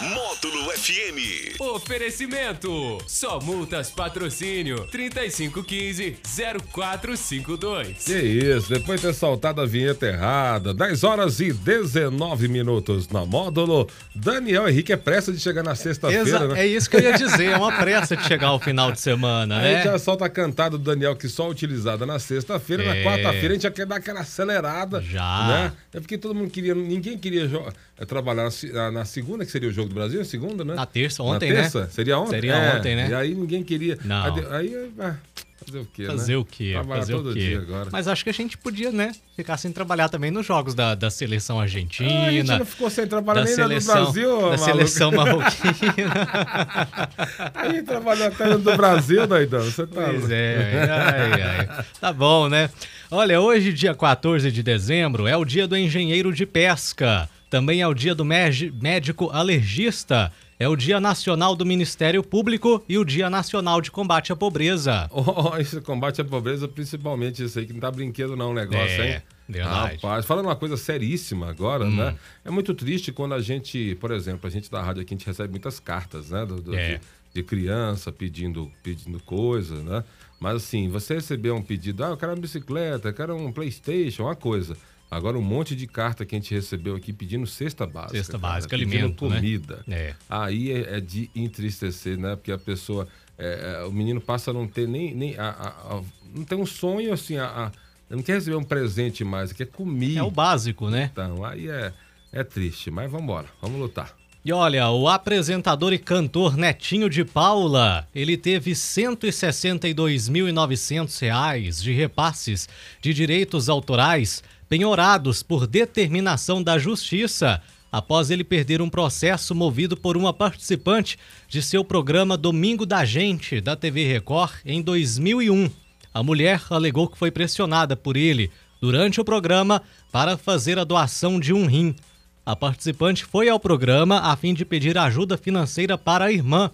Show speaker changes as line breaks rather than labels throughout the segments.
Módulo FM.
Oferecimento. Só multas patrocínio 3515-0452.
Que isso, depois de ter soltado a vinheta errada, 10 horas e 19 minutos na módulo. Daniel Henrique é pressa de chegar na sexta-feira, né?
É isso que eu ia dizer, é uma pressa de chegar ao final de semana,
Aí a gente
né?
já solta a cantada do Daniel que só é utilizada na sexta-feira, na
É.
quarta-feira a gente já quer dar aquela acelerada.
Já.
Né? É porque todo mundo queria, ninguém queria jo- é, trabalhar na, na- segunda, que seria o jogo do Brasil, segunda, né?
Na terça, ontem, né?
na terça? Seria ontem?
Seria
É,
ontem, né?
E aí ninguém queria.
Não.
Aí, aí, ah, fazer o quê,
Fazer
né?
o quê?
Trabalhar
Fazer
todo
o quê?
dia agora.
Mas acho que a gente podia, né, ficar sem trabalhar também nos jogos da, da seleção argentina.
Ah, a gente não ficou sem trabalhar nem
seleção,
no Brasil,
da
maluco.
seleção marroquina.
A gente trabalhou até no do Brasil, doidão. Você tá
Pois é, ai, ai. Tá bom, né? Olha, hoje, dia 14 de dezembro, é o dia do engenheiro de pesca. Também é o dia do médico alergista. É o dia nacional do Ministério Público e o dia nacional de combate à pobreza.
Oh, esse combate à pobreza, principalmente isso aí, que não tá brinquedo não o negócio,
É,
hein?
verdade. Hum.
Rapaz, falando uma coisa seríssima agora, né? É muito triste quando a gente, por exemplo, a gente da rádio aqui, a gente recebe muitas cartas, né? do- do-
É.
de, de criança pedindo, pedindo coisa, né? Mas assim, você receber um pedido, ah, eu quero uma bicicleta, eu quero um Playstation, uma coisa. Agora um monte de carta que a gente recebeu aqui pedindo cesta básica.
Cesta
cara,
básica,
pedindo
alimento, né?
comida.
É.
Aí é, é de entristecer, né? Porque a pessoa, é, é, o menino passa a não ter nem, nem a, a- a- não tem um sonho assim, a, a- não quer receber um presente mais, quer comer.
É o básico, né?
Então, aí é, é triste, mas vamos embora, vamos lutar.
E olha, o apresentador e cantor Netinho de Paula, ele teve 162.900 reais de repasses de direitos autorais penhorados por determinação da Justiça após ele perder um processo movido por uma participante de seu programa Domingo da Gente, da TV Record, em 2001. A mulher alegou que foi pressionada por ele durante o programa para fazer a doação de um rim. A participante foi ao programa a fim de pedir ajuda financeira para a irmã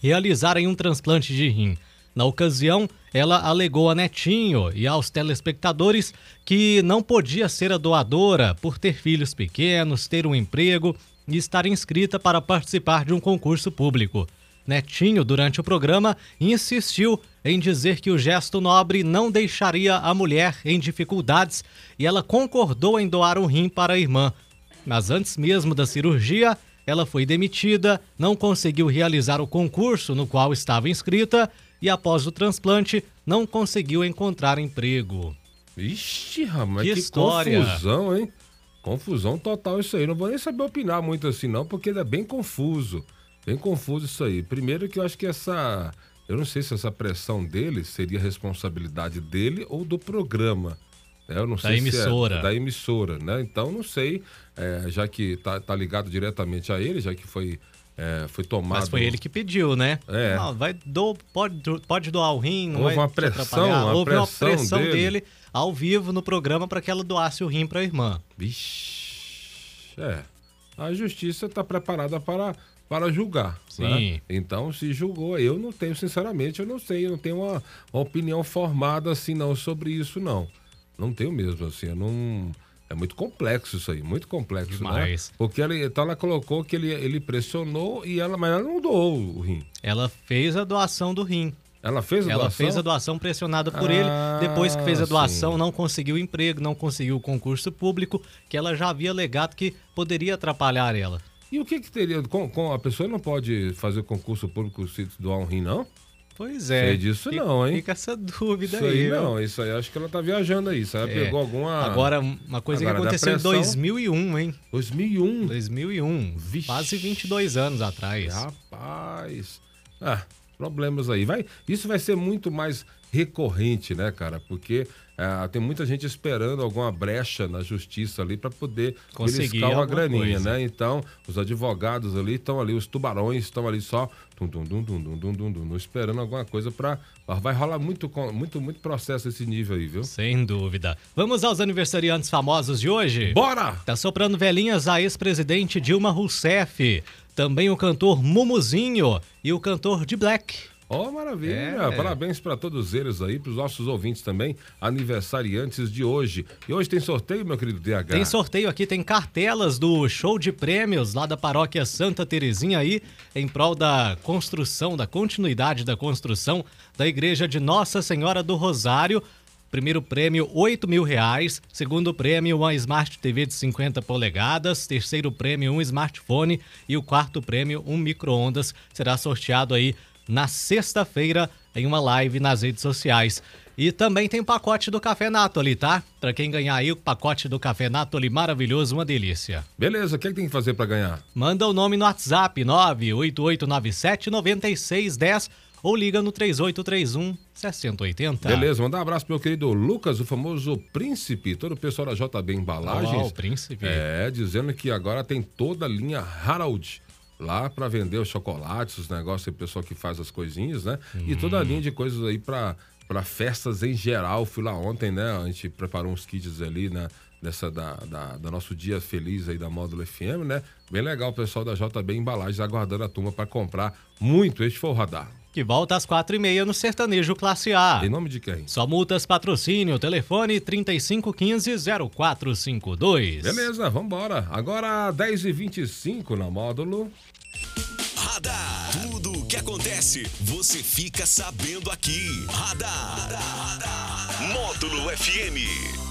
realizarem um transplante de rim. Na ocasião, ela alegou a Netinho e aos telespectadores que não podia ser a doadora por ter filhos pequenos, ter um emprego e estar inscrita para participar de um concurso público. Netinho, durante o programa, insistiu em dizer que o gesto nobre não deixaria a mulher em dificuldades e ela concordou em doar um rim para a irmã. Mas antes mesmo da cirurgia, ela foi demitida, não conseguiu realizar o concurso no qual estava inscrita e, após o transplante, não conseguiu encontrar emprego.
Ixi, rapaz,
Que
que,
história.
confusão, hein? Confusão total isso aí. Não vou nem saber opinar muito assim, não, porque é bem confuso. Bem confuso isso aí. Primeiro que eu acho que essa. Eu não sei se essa pressão dele seria responsabilidade dele ou do programa. Né? Eu não sei
emissora.
Se é da emissora, né? Então não sei, é, já que tá, tá ligado diretamente a ele, já que foi, é, foi tomado.
Mas foi ele que pediu, né?
É.
Não, vai, do, pode, pode doar o rim, não
Houve
vai
uma pressão, uma
Houve uma
pressão
pressão
dele.
dele. ao vivo no programa para que ela doasse o rim para a irmã.
Vixe. É. A justiça está preparada para, para julgar.
Sim.
né? Então, se julgou, eu não tenho, sinceramente, eu não sei, eu não tenho uma, uma opinião formada assim, não, sobre isso, não. Não tenho mesmo, assim, eu não. É muito complexo isso aí, muito complexo,
Demais.
né? Porque ela, então ela colocou que ele, ele pressionou e ela, mas ela não doou o rim.
Ela fez a doação do rim.
Ela fez a
Ela
doação?
fez a doação pressionada por
Ah,
ele. Depois que fez a doação,
sim.
não conseguiu emprego, não conseguiu o concurso público, que ela já havia alegado que poderia atrapalhar ela.
E o que que teria? Com, com- a pessoa não pode fazer concurso público se doar um rim, não?
Pois é.
Sei disso
Fica-
não, hein?
Fica essa dúvida
Isso
aí.
aí não, isso aí acho que ela tá viajando aí. Isso aí ela
É.
pegou alguma.
Agora, uma coisa
Agora,
que aconteceu
pressão-
em 2001, hein?
2001.
2001.
Vixe.
Quase 22 anos atrás.
Rapaz. Ah, problemas aí. Vai, isso vai ser muito mais recorrente, né, cara? Porque ah, tem muita gente esperando alguma brecha na justiça ali para poder
Conseguir
uma graninha,
coisa.
né? Então, os advogados ali estão ali, os tubarões estão ali só tum, tum, tum, tum, tum, tum, tum, tum, esperando alguma coisa para vai rolar muito muito muito processo esse nível aí, viu?
Sem dúvida. Vamos aos aniversariantes famosos de hoje?
Bora!
Tá soprando velhinhas a ex-presidente Dilma Rousseff. também o cantor Mumuzinho e o cantor de Black.
Ó, oh, maravilha!
É.
Parabéns para todos eles aí, para os nossos ouvintes também, aniversariantes de hoje. E hoje tem sorteio, meu querido DH?
Tem sorteio aqui, tem cartelas do show de prêmios lá da paróquia Santa Terezinha aí, em prol da construção, da continuidade da construção da igreja de Nossa Senhora do Rosário. Primeiro prêmio, 8 mil reais. Segundo prêmio, uma Smart TV de 50 polegadas. Terceiro prêmio, um smartphone. E o quarto prêmio, um micro-ondas. Será sorteado aí na sexta-feira em uma live nas redes sociais. E também tem pacote do Café Natoli, tá? Pra quem ganhar aí o pacote do Café Natoli, maravilhoso, uma delícia.
Beleza, o que, é que tem que fazer para ganhar?
Manda o nome no WhatsApp, 98897 9610 ou liga no 3831 6080.
Beleza, mandar um abraço pro meu querido Lucas, o famoso príncipe, todo o pessoal da JB Embalagens.
Oh, o príncipe.
É, dizendo que agora tem toda a linha Harold lá para vender os chocolates, os negócios, o pessoal que faz as coisinhas, né? Hum. E toda a linha de coisas aí para para festas em geral. Fui lá ontem, né? A gente preparou uns kits ali, né? Dessa, da, da, da, nosso dia feliz aí da Módulo FM, né? Bem legal o pessoal da JB Embalagens aguardando a turma para comprar muito. Este foi o radar.
Que volta às quatro e meia no Sertanejo Classe A.
Em nome de quem?
Só multas patrocínio, telefone 3515-0452.
Beleza, vambora. Agora 10h25 na Módulo.
Radar. Tudo o que acontece, você fica sabendo aqui. Radar. Radar. Módulo FM.